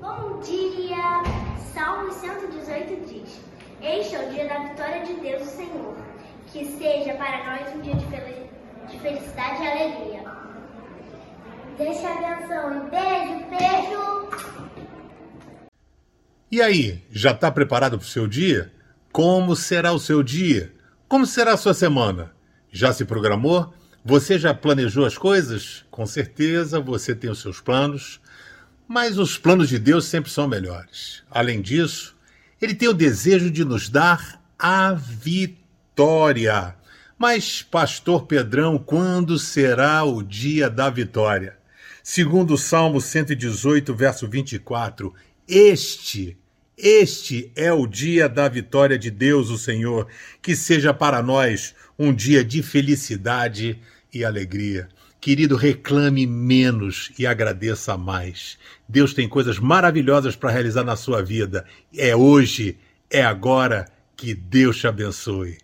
Bom dia! Salmo 118 diz: Este é o dia da vitória de Deus, o Senhor. Que seja para nós um dia de, fel de felicidade e alegria. Deixa a benção beijo, beijo! E aí, já está preparado para o seu dia? Como será o seu dia? Como será a sua semana? Já se programou? Você já planejou as coisas? Com certeza você tem os seus planos, mas os planos de Deus sempre são melhores. Além disso, ele tem o desejo de nos dar a vitória. Mas, Pastor Pedrão, quando será o dia da vitória? Segundo o Salmo 118, verso 24, este este é o dia da vitória de Deus, o Senhor. Que seja para nós um dia de felicidade e alegria. Querido, reclame menos e agradeça mais. Deus tem coisas maravilhosas para realizar na sua vida. É hoje, é agora. Que Deus te abençoe.